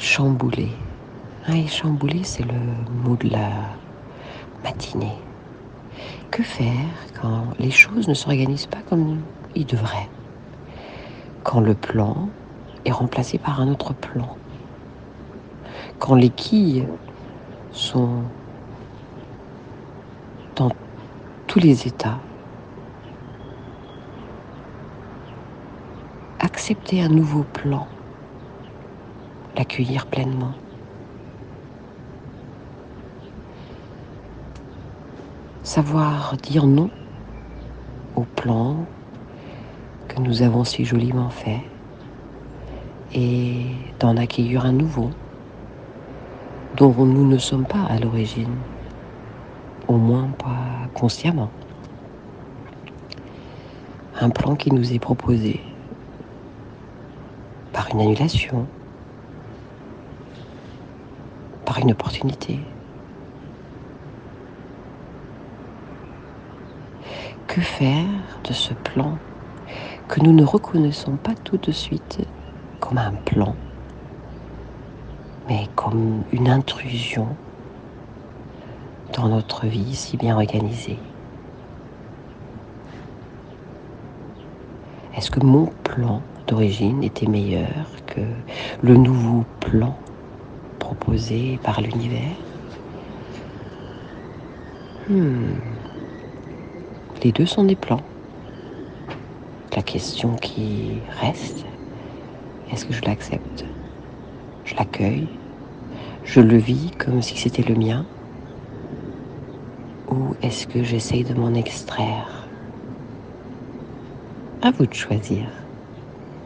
chamboulé. Ah, c'est le mot de la matinée. Que faire quand les choses ne s'organisent pas comme ils devraient? Quand le plan est remplacé par un autre plan? Quand les quilles sont dans tous les états? Accepter un nouveau plan l'accueillir pleinement. Savoir dire non au plan que nous avons si joliment fait et d'en accueillir un nouveau dont nous ne sommes pas à l'origine, au moins pas consciemment. Un plan qui nous est proposé par une annulation, une opportunité. Que faire de ce plan que nous ne reconnaissons pas tout de suite comme un plan, mais comme une intrusion dans notre vie si bien organisée? Est-ce que mon plan d'origine était meilleur que le nouveau plan proposé par l'univers. Hmm. Les deux sont des plans. La question qui reste, est-ce que je l'accepte? Je l'accueille? Je le vis comme si c'était le mien? Ou est-ce que j'essaye de m'en extraire? À vous de choisir.